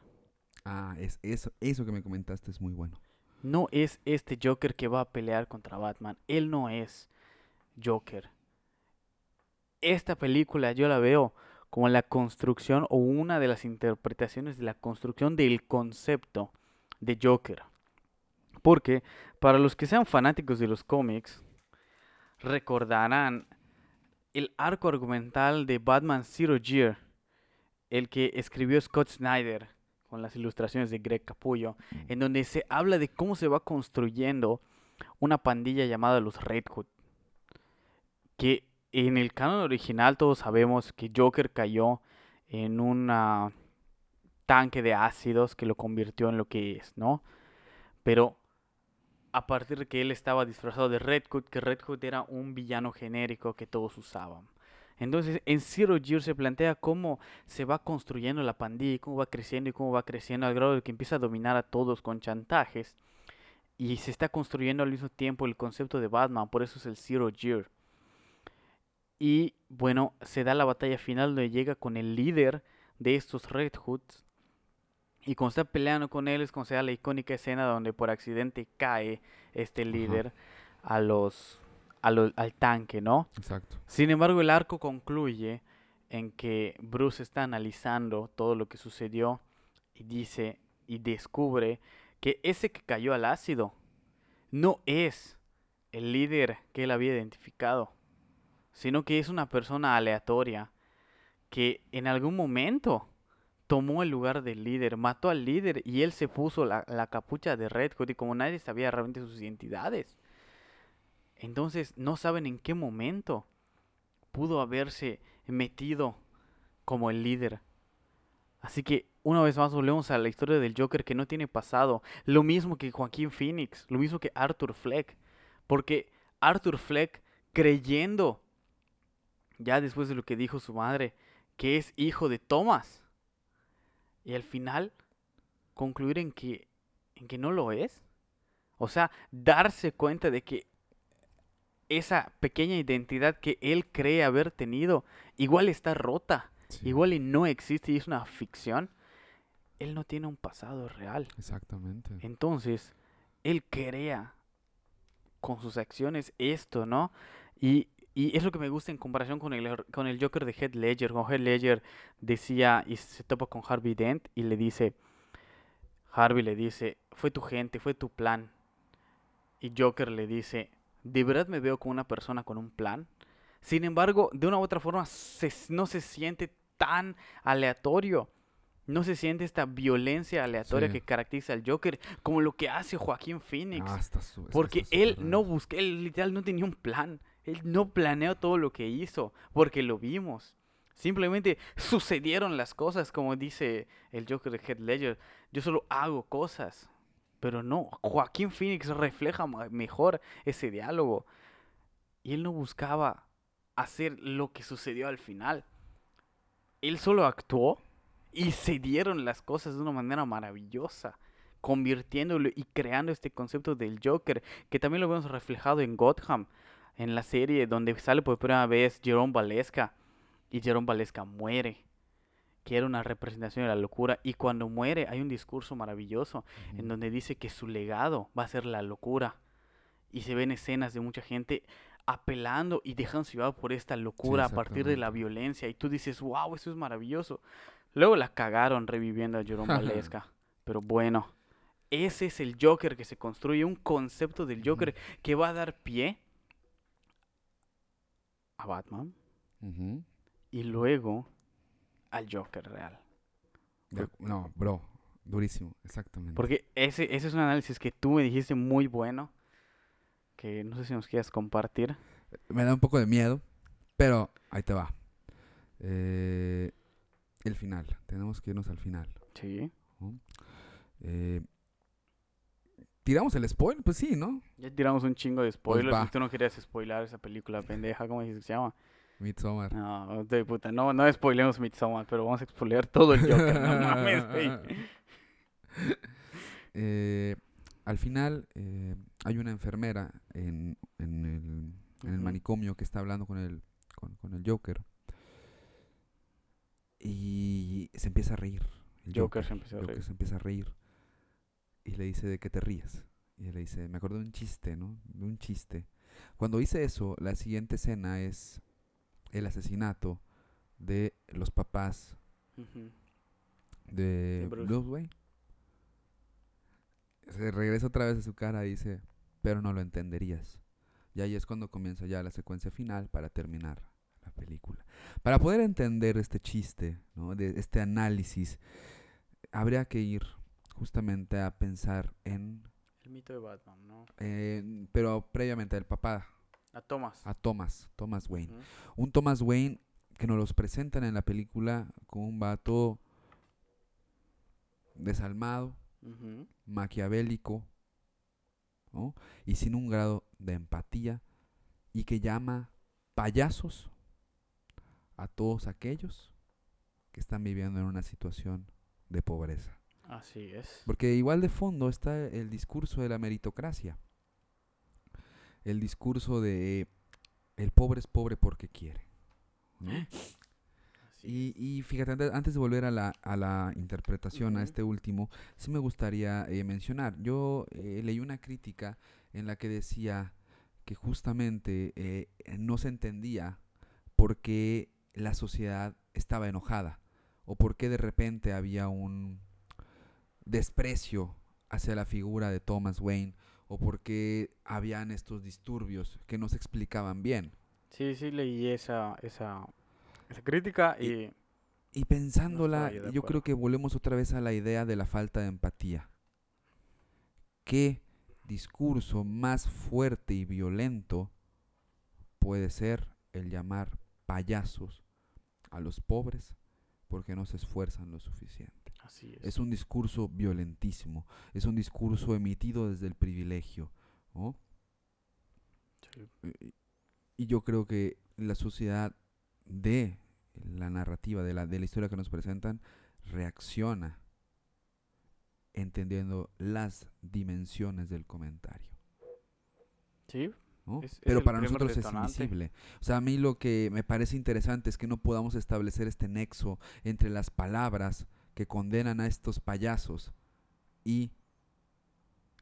Ah, es eso, eso que me comentaste es muy bueno. No es este Joker que va a pelear contra Batman. Él no es Joker. Esta película yo la veo como la construcción o una de las interpretaciones de la construcción del concepto de Joker. Porque para los que sean fanáticos de los cómics, recordarán el arco argumental de Batman Zero Year, el que escribió Scott Snyder con las ilustraciones de Greg Capullo, en donde se habla de cómo se va construyendo una pandilla llamada los Red Hood. Que en el canon original todos sabemos que Joker cayó en un tanque de ácidos que lo convirtió en lo que es, ¿no? Pero a partir de que él estaba disfrazado de Red Hood, que Red Hood era un villano genérico que todos usaban. Entonces, en Zero Year se plantea cómo se va construyendo la pandilla, cómo va creciendo y cómo va creciendo al grado de que empieza a dominar a todos con chantajes. Y se está construyendo al mismo tiempo el concepto de Batman, por eso es el Zero Year. Y bueno, se da la batalla final donde llega con el líder de estos Red Hoods. Y cuando está peleando con él es cuando se da la icónica escena donde por accidente cae este líder a los, a lo- al tanque, ¿no? Exacto. Sin embargo, el arco concluye en que Bruce está analizando todo lo que sucedió y dice y descubre que ese que cayó al ácido no es el líder que él había identificado, sino que es una persona aleatoria que en algún momento tomó el lugar del líder, mató al líder y él se puso la, la capucha de Red Hood y como nadie sabía realmente sus identidades, entonces no saben en qué momento pudo haberse metido como el líder. Así que una vez más volvemos a la historia del Joker que no tiene pasado. Lo mismo que Joaquín Phoenix, lo mismo que Arthur Fleck. Porque Arthur Fleck creyendo, ya después de lo que dijo su madre, que es hijo de Thomas. Y al final concluir en que, en que no lo es. O sea, darse cuenta de que esa pequeña identidad que él cree haber tenido, igual está rota, Sí, igual y no existe y es una ficción, él no tiene un pasado real. Exactamente. Entonces, él crea con sus acciones esto, ¿no? Y, y es lo que me gusta en comparación con el, con el Joker de Heath Ledger. Con Heath Ledger decía y se topa con Harvey Dent y le dice, Harvey le dice, fue tu gente, fue tu plan. Y Joker le dice, ¿de verdad me veo como una persona con un plan? Sin embargo, de una u otra forma, se- no se siente tan aleatorio. No se siente esta violencia aleatoria Sí. que caracteriza al Joker, como lo que hace Joaquín Phoenix. Ah, está su- porque está él no buscó, él literal no tenía un plan. Él no planeó todo lo que hizo, porque lo vimos. Simplemente sucedieron las cosas, como dice el Joker de Heath Ledger. Yo solo hago cosas. Pero no, Joaquín Phoenix refleja mejor ese diálogo. Y él no buscaba hacer lo que sucedió al final. Él solo actuó y se dieron las cosas de una manera maravillosa, convirtiéndolo y creando este concepto del Joker, que también lo vemos reflejado en Gotham, en la serie donde sale por primera vez Jerome Valesca y Jerome Valesca muere, que era una representación de la locura, y cuando muere hay un discurso maravilloso en donde dice que su legado va a ser la locura. Y se ven escenas de mucha gente apelando y dejándose llevar por esta locura a partir de la violencia. Y tú dices, wow, eso es maravilloso. Luego la cagaron reviviendo a Jerome Valesca. Pero bueno, ese es el Joker que se construye, un concepto del Joker que va a dar pie a Batman y luego al Joker real. De- no, bro, durísimo, exactamente. Porque ese, ese es un análisis que tú me dijiste muy bueno, que no sé si nos quieras compartir. Me da un poco de miedo, pero ahí te va. Eh, el final, tenemos que irnos al final. Sí. ¿no? Eh, ¿Tiramos el spoiler? Pues sí, ¿no? Ya tiramos un chingo de spoilers va. y tú no querías spoilar esa película pendeja, ¿cómo dices que se llama? Midsommar. No, de puta, no, no spoilemos Midsommar, pero vamos a spoilear todo el Joker, no mames, güey. Eh, al final eh, hay una enfermera en, en el, en el Ujú. manicomio que está hablando con el, con, con el Joker. Y se empieza a reír. el Joker se empieza a Joker reír. se empieza a reír. Y le dice, ¿de qué te ríes? Y él le dice, me acuerdo de un chiste, ¿no? De un chiste. Cuando hice eso, la siguiente escena es el asesinato de los papás de Bruce. Bruce Wayne. Se regresa otra vez a su cara y dice, pero no lo entenderías. Y ahí es cuando comienza ya la secuencia final para terminar la película. Para poder entender este chiste, ¿no? de este análisis, habría que ir justamente a pensar en, El mito de Batman, ¿no? en- pero previamente al papá, A Thomas. a Thomas, Thomas Wayne. Un Thomas Wayne que nos los presentan en la película con un vato desalmado, maquiavélico, ¿no? y sin un grado de empatía, y que llama payasos a todos aquellos que están viviendo en una situación de pobreza. Así es. Porque igual de fondo está el discurso de la meritocracia, el discurso de el pobre es pobre porque quiere. ¿no? Y, y fíjate, antes, de volver a la, a la interpretación, a este último, sí me gustaría eh, mencionar. Yo eh, leí una crítica en la que decía que justamente eh, no se entendía por qué la sociedad estaba enojada o por qué de repente había un desprecio hacia la figura de Thomas Wayne o por qué habían estos disturbios que no se explicaban bien. Sí, sí, leí esa, esa, esa crítica y... Y pensándola, yo creo que volvemos otra vez a la idea de la falta de empatía. ¿Qué discurso más fuerte y violento puede ser el llamar payasos a los pobres porque no se esfuerzan lo suficiente? Así es. Es un discurso violentísimo, es un discurso emitido desde el privilegio. ¿no? Sí. Y- yo creo que la sociedad de la narrativa, de la, de la historia que nos presentan, reacciona entendiendo las dimensiones del comentario. Sí, ¿no? Es- Pero para nosotros detonante. es invisible. O sea, a mí lo que me parece interesante es que no podamos establecer este nexo entre las palabras que condenan a estos payasos y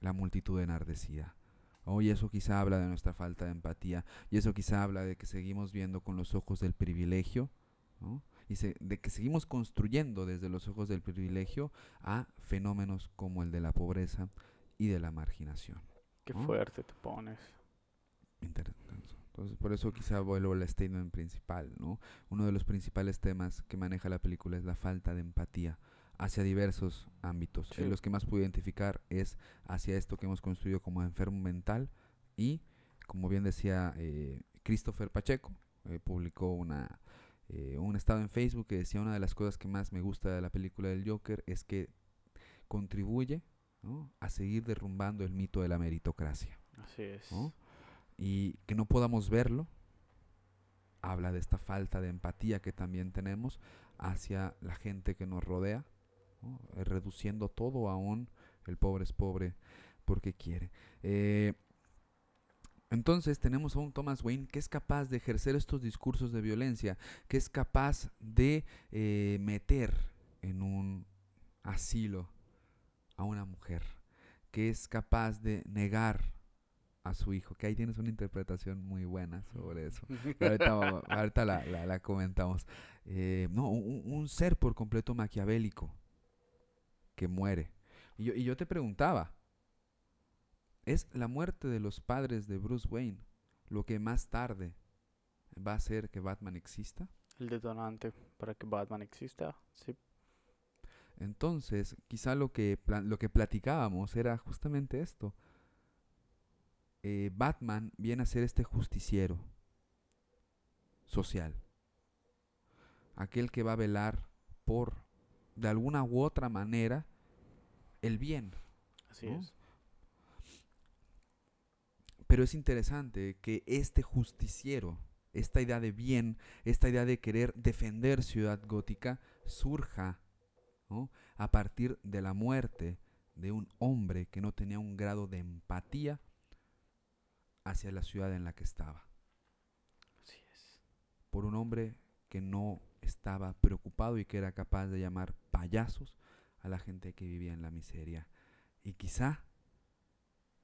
la multitud enardecida. Oh, y eso quizá habla de nuestra falta de empatía, y eso quizá habla de que seguimos viendo con los ojos del privilegio, ¿no? y se- de que seguimos construyendo desde los ojos del privilegio a fenómenos como el de la pobreza y de la marginación. Qué ¿no? fuerte te pones. Inter- Entonces, por eso quizá vuelvo al statement principal, ¿no? Uno de los principales temas que maneja la película es la falta de empatía hacia diversos ámbitos. Sí. En los que más puedo identificar es hacia esto que hemos construido como enfermo mental y, como bien decía eh, Christopher Pacheco, eh, publicó una, eh, un estado en Facebook que decía una de las cosas que más me gusta de la película del Joker es que contribuye ¿no? a seguir derrumbando el mito de la meritocracia Así es. ¿no? Y que no podamos verlo, habla de esta falta de empatía que también tenemos hacia la gente que nos rodea. Eh, reduciendo todo a un el pobre es pobre porque quiere. Eh, entonces tenemos a un Thomas Wayne que es capaz de ejercer estos discursos de violencia, que es capaz de eh, meter en un asilo a una mujer, que es capaz de negar a su hijo, que ahí tienes una interpretación muy buena sobre eso. Ahorita, la, la- la comentamos. Eh, no, un, un ser por completo maquiavélico que muere. Y yo, y yo te preguntaba, ¿es la muerte de los padres de Bruce Wayne lo que más tarde va a hacer que Batman exista? El detonante para que Batman exista. Sí. Entonces, quizá lo que, lo que platicábamos era justamente esto. Eh, Batman viene a ser este justiciero social. Aquel que va a velar por, de alguna u otra manera, el bien. Así ¿no? es. Pero es interesante que este justiciero, esta idea de bien, esta idea de querer defender Ciudad Gótica, surja ¿no? a partir de la muerte de un hombre que no tenía un grado de empatía hacia la ciudad en la que estaba. Así es. Por un hombre que no estaba preocupado y que era capaz de llamar payasos a la gente que vivía en la miseria. Y quizá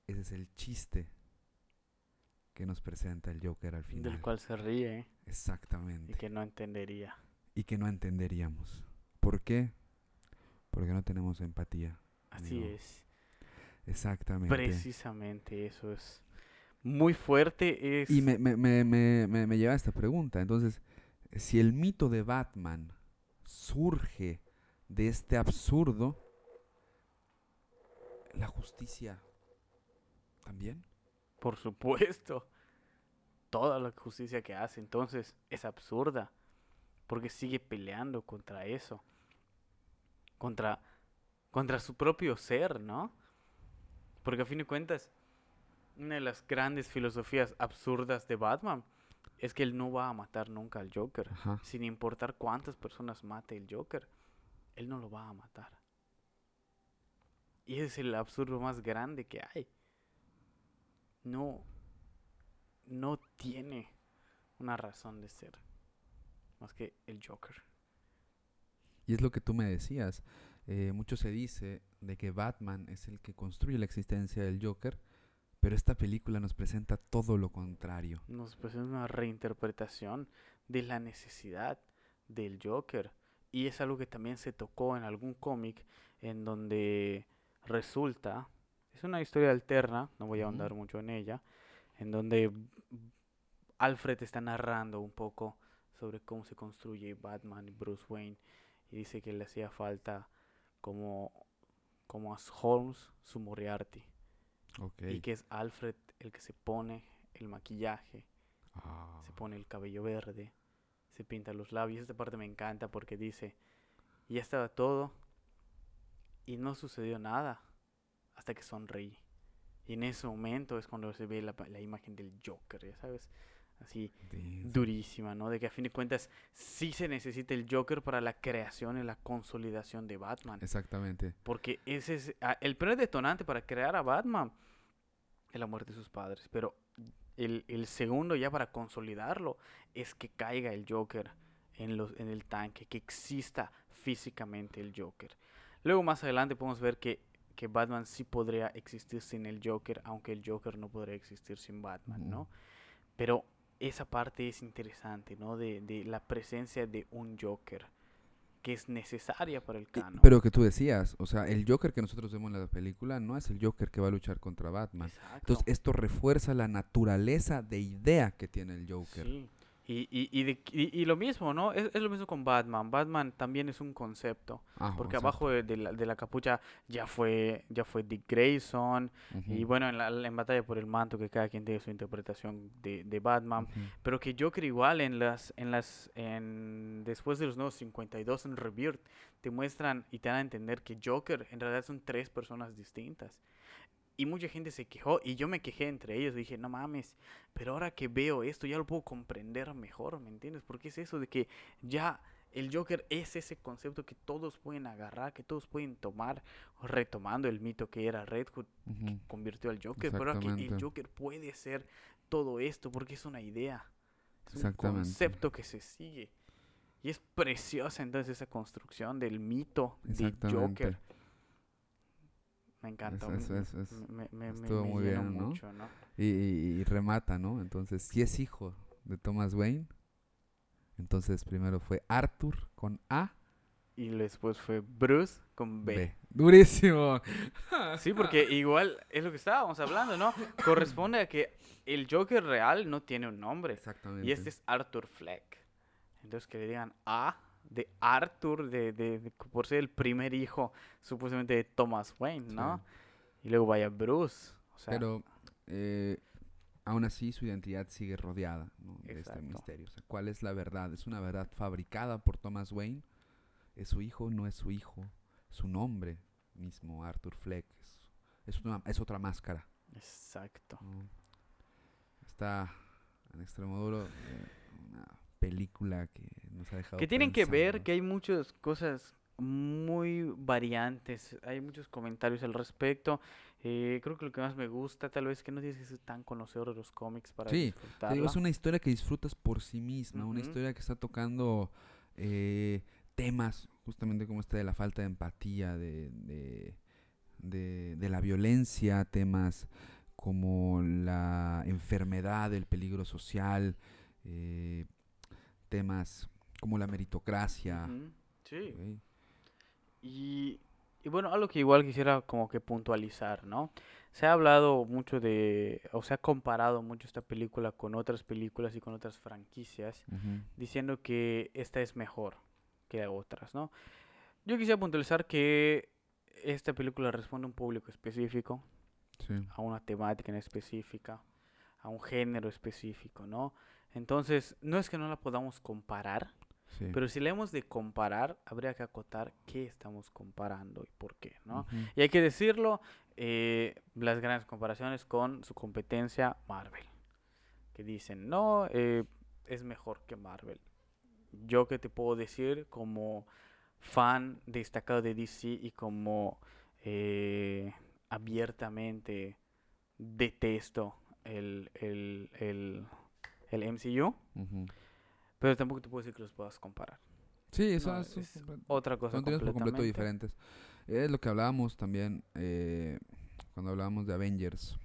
ese es el chiste que nos presenta el Joker al final. Del cual se ríe ¿eh? y Exactamente. que no entendería. Y que no entenderíamos. ¿Por qué? Porque no tenemos empatía. Así Amigo. es. Exactamente. Precisamente eso es muy fuerte. Es Y me, me, me, me, lleva a esta pregunta. Entonces, si el mito de Batman surge de este absurdo, ¿la justicia también? Por supuesto. Toda la justicia que hace entonces es absurda. Porque sigue peleando contra eso. Contra, contra su propio ser, ¿no? Porque a fin de cuentas, una de las grandes filosofías absurdas de Batman es que él no va a matar nunca al Joker. Ajá. Sin importar cuántas personas mate el Joker, él no lo va a matar. Y ese es el absurdo más grande que hay. No, no tiene una razón de ser más que el Joker. Y es lo que tú me decías. eh, mucho se dice de que Batman es el que construye la existencia del Joker, pero esta película nos presenta todo lo contrario. Nos presenta una reinterpretación de la necesidad del Joker. Y es algo que también se tocó en algún cómic en donde resulta, es una historia alterna, no voy a ahondar mucho en ella, en donde Alfred está narrando un poco sobre cómo se construye Batman y Bruce Wayne y dice que le hacía falta como, como a Holmes su Moriarty Y que es Alfred el que se pone el maquillaje Ah, se pone el cabello verde, se pinta los labios. Esta parte me encanta porque dice, ya estaba todo y no sucedió nada hasta que sonreí. Y en ese momento es cuando se ve la, la imagen del Joker, ya sabes, así durísima, ¿no? De que a fin de cuentas sí se necesita el Joker para la creación y la consolidación de Batman. Exactamente. Porque ese es ah, el primer detonante para crear a Batman es la muerte de sus padres. Pero el, el segundo ya para consolidarlo es que caiga el Joker en, los, en el tanque, que exista físicamente el Joker. Luego más adelante podemos ver que, que Batman sí podría existir sin el Joker, aunque el Joker no podría existir sin Batman, ¿no? Pero esa parte es interesante, ¿no? De, de la presencia de un Joker que es necesaria para el Y- canon. Pero que tú decías, o sea, el Joker que nosotros vemos en la película no es el Joker que va a luchar contra Batman. Exacto. Entonces, esto refuerza la naturaleza de idea que tiene el Joker. Sí. Y, y, y, de- y- lo mismo, ¿no? Es, es lo mismo con Batman. Batman también es un concepto. Ah, Porque exacto. abajo de, de la, de la capucha ya fue, ya fue Dick Grayson. Y bueno, en, la, en batalla por el manto, que cada quien tiene su interpretación de, de Batman. Pero que Joker igual en las, en las, en, después de los nuevos 52 en Rebirth, te muestran y te dan a entender que Joker en realidad son tres personas distintas. Y mucha gente se quejó, y yo me quejé entre ellos, dije, no mames, pero ahora que veo esto ya lo puedo comprender mejor, ¿me entiendes? Porque es eso de que ya el Joker es ese concepto que todos pueden agarrar, que todos pueden tomar, retomando el mito que era Red Hood, Ujú. convirtió al Joker, pero ahora que el. Joker puede ser todo esto porque es una idea, es un concepto que se sigue. Y es preciosa entonces esa construcción del mito de. Joker. Me encanta. Es- me- me, me- me- estuvo me muy llenó bien, ¿no? mucho, ¿no? Y, y- y remata, ¿no? Entonces, si es hijo de Thomas Wayne, entonces primero fue Arthur con A, Y después fue Bruce con B. B. Durísimo. Sí, porque igual es lo que estábamos hablando, ¿no? Corresponde a que el Joker real no tiene un nombre. Exactamente. Y este es Arthur Fleck. Entonces que le digan A de Arthur, de, de- de- por ser el primer hijo supuestamente de Thomas Wayne, ¿no? Y luego vaya Bruce. O sea, Pero eh, aún así su identidad sigue rodeada ¿no? de este misterio. O sea, ¿cuál es la verdad? ¿Es una verdad fabricada por Thomas Wayne? ¿Es su hijo? ¿No es su hijo? Su nombre mismo, Arthur Fleck, es, es, una- es otra máscara. exacto. ¿no? Está en extremo duro eh, una película que nos ha dejado Que tienen que ver que hay muchas cosas muy variantes, hay muchos comentarios al respecto. Eh, creo que lo que más me gusta, tal vez, que no tienes que ser tan conocedor de los cómics para Sí, digo, es una historia que disfrutas por sí misma, una historia que está tocando eh, temas justamente como este de la falta de empatía, de, de, de- de la violencia, temas como la enfermedad, el peligro social, eh, temas como la meritocracia. Sí. Y, y bueno, algo que igual quisiera como que puntualizar, ¿no? Se ha hablado mucho de, o se ha comparado mucho esta película con otras películas y con otras franquicias, diciendo que esta es mejor que otras, ¿no? Yo quisiera puntualizar que esta película responde a un público específico, sí, a una temática en específica, a un género específico, ¿no? Entonces, no es que no la podamos comparar, sí. pero si la hemos de comparar, habría que acotar qué estamos comparando y por qué, ¿no? Y hay que decirlo, eh, las grandes comparaciones con su competencia Marvel, que dicen, no, eh, es mejor que Marvel. Yo que te puedo decir como fan destacado de DC y como eh, abiertamente detesto el, el, el, el MCU, pero tampoco te puedo decir que los puedas comparar. Sí, eso No, es, Otra cosa Son por completo completamente. diferentes. Es lo que hablábamos también eh, cuando hablábamos de Avengers.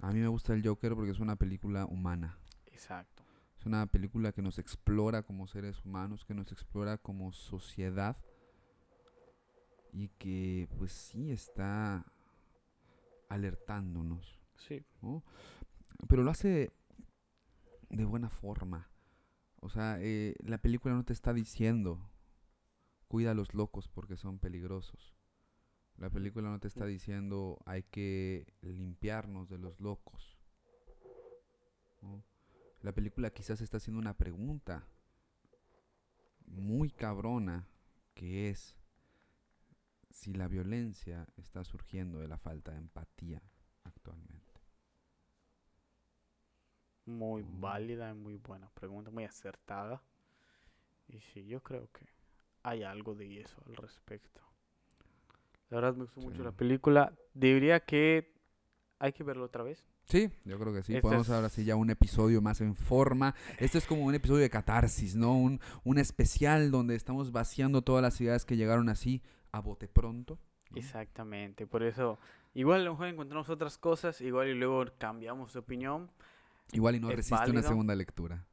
A mí me gusta el Joker porque es una película humana. Exacto. Es una película que nos explora como seres humanos, que nos explora como sociedad y que pues sí está alertándonos, Sí. ¿no? Pero lo hace de buena forma. O sea, eh, la película no te está diciendo, cuida a los locos porque son peligrosos. La película no te está diciendo, hay que limpiarnos de los locos. ¿no? La película quizás está haciendo una pregunta muy cabrona, que es si la violencia está surgiendo de la falta de empatía actualmente. Muy Ujú. válida y muy buena pregunta, muy acertada. Y sí, yo creo que hay algo de eso al respecto. La verdad me gustó mucho la Sí. película. Diría que hay que verlo otra vez. Sí, yo creo que sí. Este Podemos es- ahora sí ya un episodio más en forma. Este es como un episodio de catarsis, ¿no? Un, un especial donde estamos vaciando todas las ideas que llegaron así a bote pronto. ¿no? Exactamente, por eso, igual a lo mejor encontramos otras cosas, igual y luego cambiamos de opinión. Igual y no Es resiste una segunda lectura.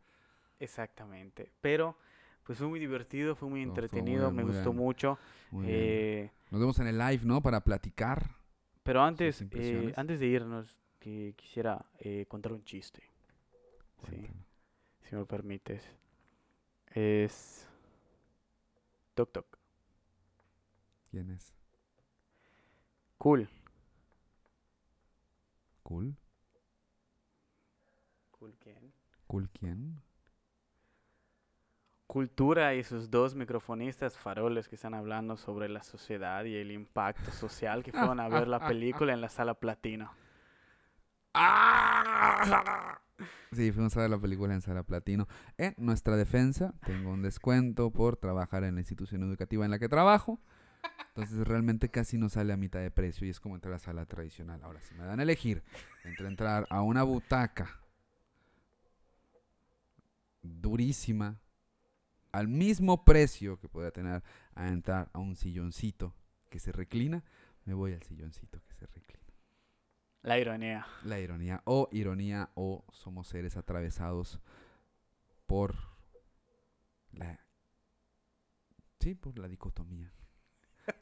Exactamente, pero pues fue muy divertido, fue muy No, estuvo muy entretenido, bien, me muy gustó bien. mucho. Muy eh, Nos vemos en el live, ¿no? Para platicar. pero antes, eh, antes de irnos, que quisiera eh, contar un chiste, sí, si me lo permites. Es... Toc toc. ¿Quién es? Cool. ¿Cool? Quién? Cultura y sus dos microfonistas faroles que están hablando sobre la sociedad y el impacto social que fueron a ver la película en la sala platino. Sí, fuimos a ver la película en Sala Platino. En nuestra defensa, tengo un descuento por trabajar en la institución educativa en la que trabajo. Entonces realmente casi no sale a mitad de precio y es como entrar a sala tradicional. Ahora, si me dan a elegir entre entrar a una butaca durísima al mismo precio que pueda tener a entrar a un silloncito que se reclina, me voy al silloncito que se reclina. La ironía. La ironía, o ironía, o somos seres atravesados por la... Sí, por la dicotomía,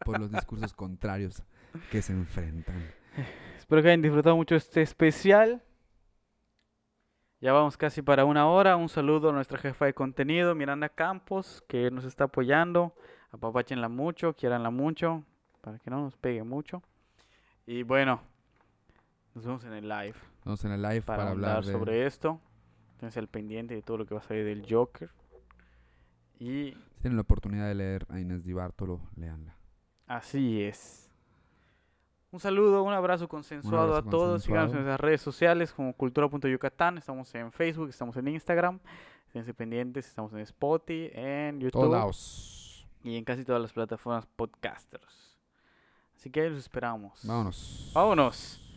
por los discursos contrarios que se enfrentan. Espero que hayan disfrutado mucho este especial. Ya vamos casi para una hora. Un saludo a nuestra jefa de contenido, Miranda Campos, que nos está apoyando. Apapáchenla mucho, quieranla mucho, para que no nos pegue mucho. Y bueno, nos vemos en el live Vamos en el live para, para, hablar hablar de... sobre esto. Entonces al pendiente de todo lo que va a salir del Joker. Y Si tienen la oportunidad de leer a Inés Di Bartolo, leanla. así es. Un saludo, un abrazo consensuado abrazo a todos. Síganos en consensuado. nuestras redes sociales como cultura.yucatán. Estamos en Facebook, estamos en Instagram. Estén pendientes, estamos en Spotify, en Todos YouTube lados. y en casi todas las plataformas podcasters. Así que ahí los esperamos. Vámonos. Vámonos.